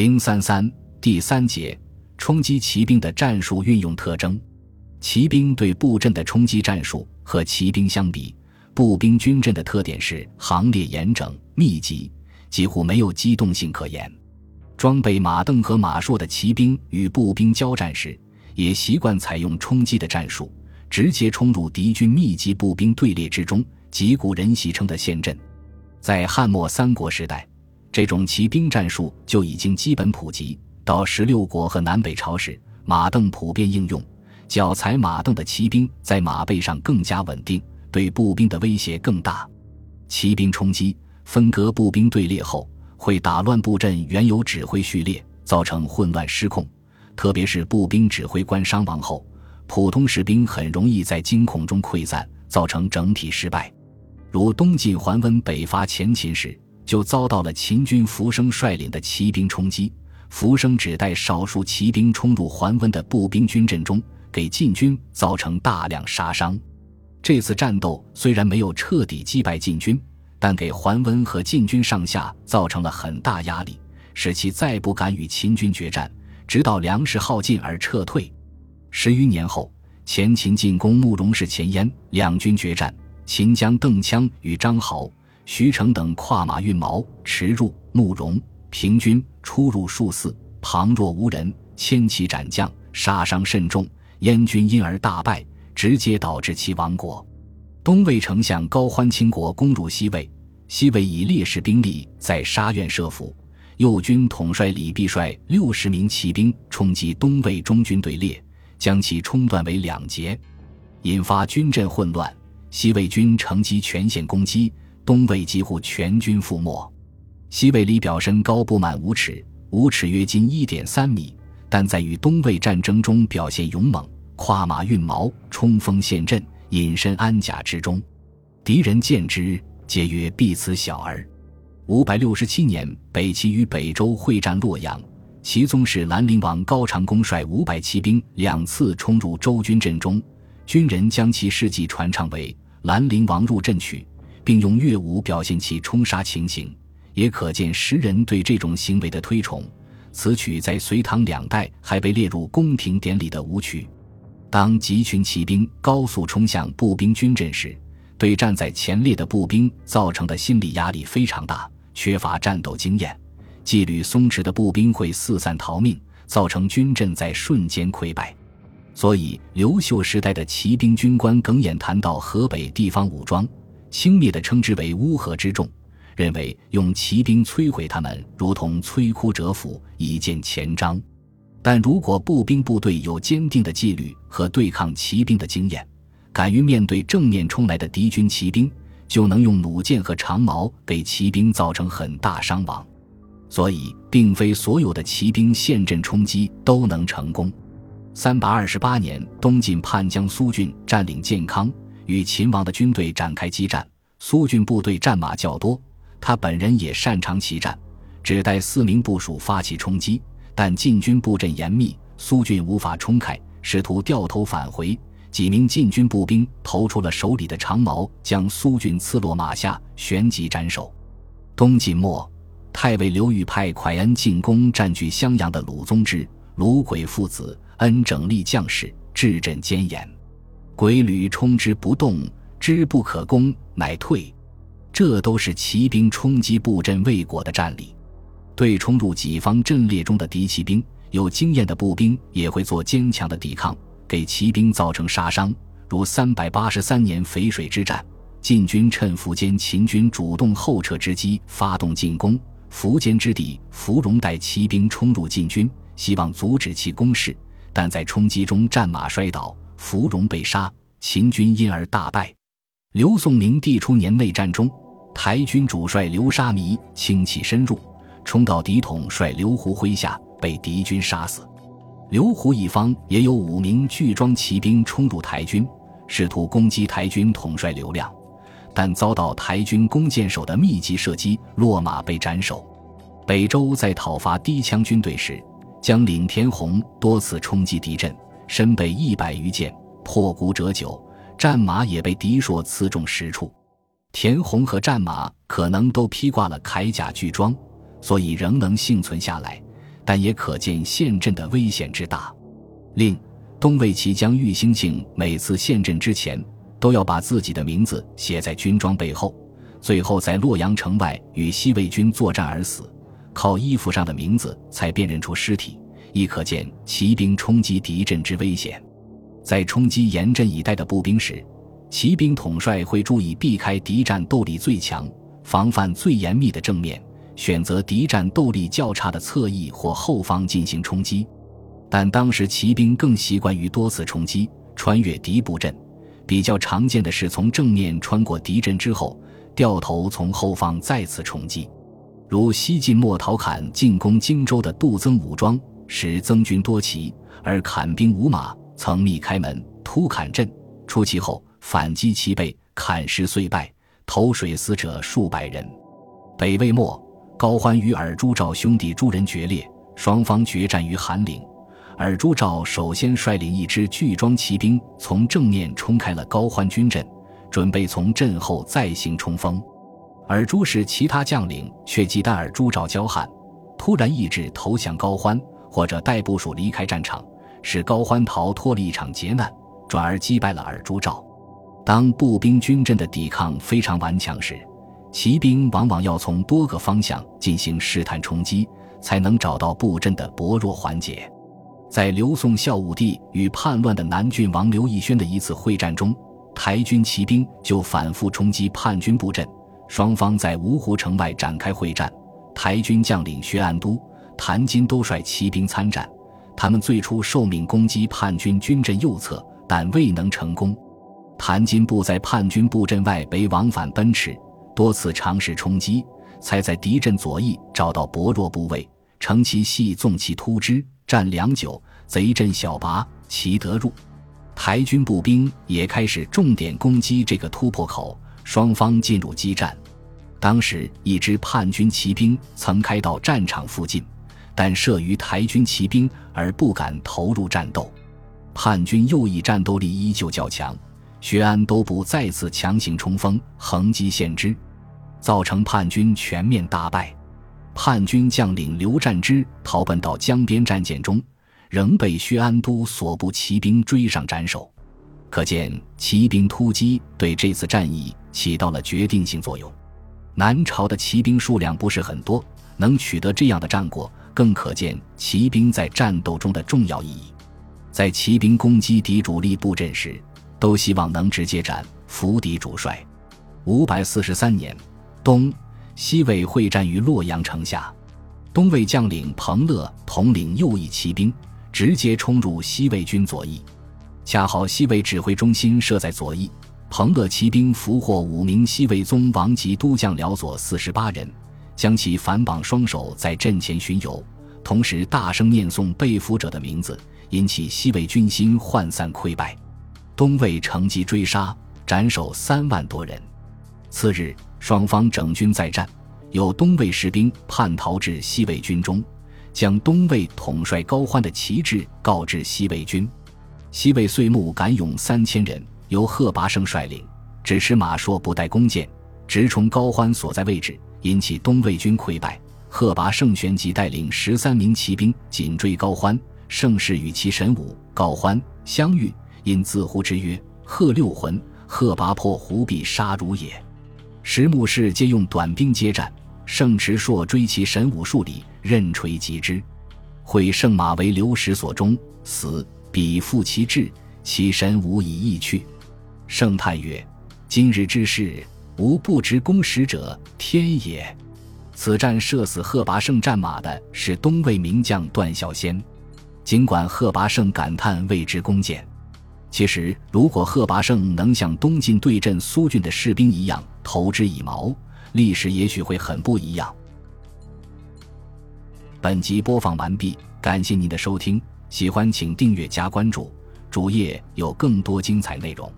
零三三第三节冲击骑兵的战术运用特征。骑兵对布阵的冲击战术和骑兵相比，步兵军阵的特点是行列严整、密集，几乎没有机动性可言。装备马镫和马槊的骑兵与步兵交战时，也习惯采用冲击的战术，直接冲入敌军密集步兵队列之中，击鼓人戏称的陷阵。在汉末三国时代。这种骑兵战术就已经基本普及。到十六国和南北朝时，马镫普遍应用。脚踩马镫的骑兵在马背上更加稳定，对步兵的威胁更大。骑兵冲击分割步兵队列后，会打乱布阵原有指挥序列，造成混乱失控。特别是步兵指挥官伤亡后，普通士兵很容易在惊恐中溃散，造成整体失败。如东晋桓温北伐前秦时。就遭到了秦军浮生率领的骑兵冲击。浮生只带少数骑兵冲入桓温的步兵军阵中，给晋军造成大量杀伤。这次战斗虽然没有彻底击败晋军，但给桓温和晋军上下造成了很大压力，使其再不敢与秦军决战，直到粮食耗尽而撤退。十余年后，前秦进攻慕容氏前燕，两军决战，秦将邓羌与张豪。徐成等跨马运矛驰入慕容，平均出入数次，旁若无人，千骑斩将，杀伤甚重。燕军因而大败，直接导致其亡国。东魏丞相高欢倾国攻入西魏，西魏以劣势兵力在沙苑设伏，右军统帅李弼率六十名骑兵冲击东魏中军队列，将其冲断为两截，引发军阵混乱。西魏军乘机全线攻击。东魏几乎全军覆没，西魏李表身高不满五尺，五尺约近一点三米，但在与东魏战争中表现勇猛，跨马运矛，冲锋陷阵，隐身安甲之中，敌人见之，皆曰必此小儿。五百六十七年，北齐与北周会战洛阳，齐宗室兰陵王高长恭率五百骑兵两次冲入周军阵中，军人将其事迹传唱为“兰陵王入阵曲”。并用乐舞表现其冲杀情形，也可见时人对这种行为的推崇。此曲在隋唐两代还被列入宫廷典礼的舞曲。当集群骑兵高速冲向步兵军阵时，对站在前列的步兵造成的心理压力非常大，缺乏战斗经验，纪律松弛的步兵会四散逃命，造成军阵在瞬间溃败。所以，刘秀时代的骑兵军官耿眼谈到河北地方武装。轻蔑地称之为乌合之众，认为用骑兵摧毁他们，如同摧枯折斧，以见前章。但如果步兵部队有坚定的纪律和对抗骑兵的经验，敢于面对正面冲来的敌军骑兵，就能用弩箭和长矛给骑兵造成很大伤亡。所以，并非所有的骑兵陷阵冲击都能成功。三百二十八年，东晋叛将苏峻占领建康。与秦王的军队展开激战，苏峻部队战马较多，他本人也擅长骑战，只带四名部属发起冲击，但晋军布阵严密，苏峻无法冲开，试图掉头返回。几名晋军步兵投出了手里的长矛，将苏峻刺落马下，旋即斩首。东晋末，太尉刘裕派蒯恩进攻占据襄阳的鲁宗之、鲁轨父子，恩整立将士，治阵坚严。鬼旅冲之不动，之不可攻，乃退。这都是骑兵冲击布阵未果的战例。对冲入己方阵列中的敌骑兵，有经验的步兵也会做坚强的抵抗，给骑兵造成杀伤。如三百八十三年淝水之战，晋军趁苻坚秦军主动后撤之机发动进攻，苻坚之弟苻融带骑兵冲入晋军，希望阻止其攻势，但在冲击中战马摔倒。芙蓉被杀，秦军因而大败。刘宋明帝初年内战中，台军主帅刘沙弥轻骑深入，冲到敌统帅刘胡麾下，被敌军杀死。刘胡一方也有五名巨装骑兵冲入台军，试图攻击台军统帅刘亮，但遭到台军弓箭手的密集射击，落马被斩首。北周在讨伐氐羌军队时，将领田弘多次冲击敌阵。身被一百余箭，破骨折九，战马也被敌硕刺中十处。田弘和战马可能都披挂了铠甲巨装，所以仍能幸存下来。但也可见陷阵的危险之大。另，东魏齐将玉兴庆每次陷阵之前，都要把自己的名字写在军装背后，最后在洛阳城外与西魏军作战而死，靠衣服上的名字才辨认出尸体，亦可见骑兵冲击敌阵之危险。在冲击严阵以待的步兵时，骑兵统帅会注意避开敌战斗力最强、防范最严密的正面，选择敌战斗力较差的侧翼或后方进行冲击。但当时骑兵更习惯于多次冲击，穿越敌布阵。比较常见的是从正面穿过敌阵之后，掉头从后方再次冲击。如西晋莫陶侃进攻荆州的杜曾武装，使曾军多骑，而砍兵无马。曾密开门突砍阵，出其后反击其背，砍石遂败，投水死者数百人。北魏末，高欢与尔朱兆兄弟诸人决裂，双方决战于韩岭。尔朱兆首先率领一支巨装骑兵从正面冲开了高欢军阵，准备从阵后再行冲锋。尔朱使其他将领却忌惮尔朱兆骄悍，突然意志投降高欢，或者带部署离开战场。使高欢逃脱了一场劫难，转而击败了尔朱兆。当步兵军阵的抵抗非常顽强时，骑兵往往要从多个方向进行试探冲击，才能找到布阵的薄弱环节。在刘宋孝武帝与叛乱的南郡王刘义轩的一次会战中，台军骑兵就反复冲击叛军布阵，双方在芜湖城外展开会战。台军将领薛安都、谭金都率骑兵参战。他们最初受命攻击叛军军阵右侧，但未能成功。谭金部在叛军布阵外围往返奔驰，多次尝试冲击，才在敌阵左翼找到薄弱部位，乘其隙纵其突之，战良久，贼阵小拔，其得入。台军步兵也开始重点攻击这个突破口，双方进入激战。当时，一支叛军骑兵曾开到战场附近。但慑于台军骑兵而不敢投入战斗，叛军右翼战斗力依旧较强，薛安都部再次强行冲锋，横击陷之，造成叛军全面大败。叛军将领刘占之逃奔到江边战舰中，仍被薛安都所部骑兵追上斩首。可见骑兵突击对这次战役起到了决定性作用。南朝的骑兵数量不是很多，能取得这样的战果。更可见骑兵在战斗中的重要意义。在骑兵攻击敌主力布阵时，都希望能直接斩伏敌主帅。五百四十三年东，西魏会战于洛阳城下，东魏将领彭乐统领右翼骑兵，直接冲入西魏军左翼。恰好西魏指挥中心设在左翼，彭乐骑兵俘获五名西魏宗王级都将辽左四十八人。将其反绑双手在阵前巡游，同时大声念诵被俘者的名字，引起西魏军心涣散溃败。东魏乘机追杀，斩首三万多人。次日，双方整军再战，有东魏士兵叛逃至西魏军中，将东魏统帅高欢的旗帜告知西魏军。西魏岁暮赶勇三千人，由贺拔胜率领，只持马槊，不带弓箭，直冲高欢所在位置。引起东魏军溃败，贺拔胜旋即带领十三名骑兵紧追高欢。盛世与其神武、高欢相遇，因自呼之曰：“贺六魂，贺拔破胡必杀汝也。”石木氏皆用短兵接战，盛持硕追其神武数里，刃锤击之。毁圣马为流矢所中，死。彼复其志，其神武已易去。圣叹曰：“今日之事。”无不知攻使者，天也。此战射死贺拔胜战马的是东魏名将段孝先。尽管贺拔胜感叹未知弓箭，其实如果贺拔胜能像东晋对阵苏峻的士兵一样投之以矛，历史也许会很不一样。本集播放完毕，感谢您的收听，喜欢请订阅加关注，主页有更多精彩内容。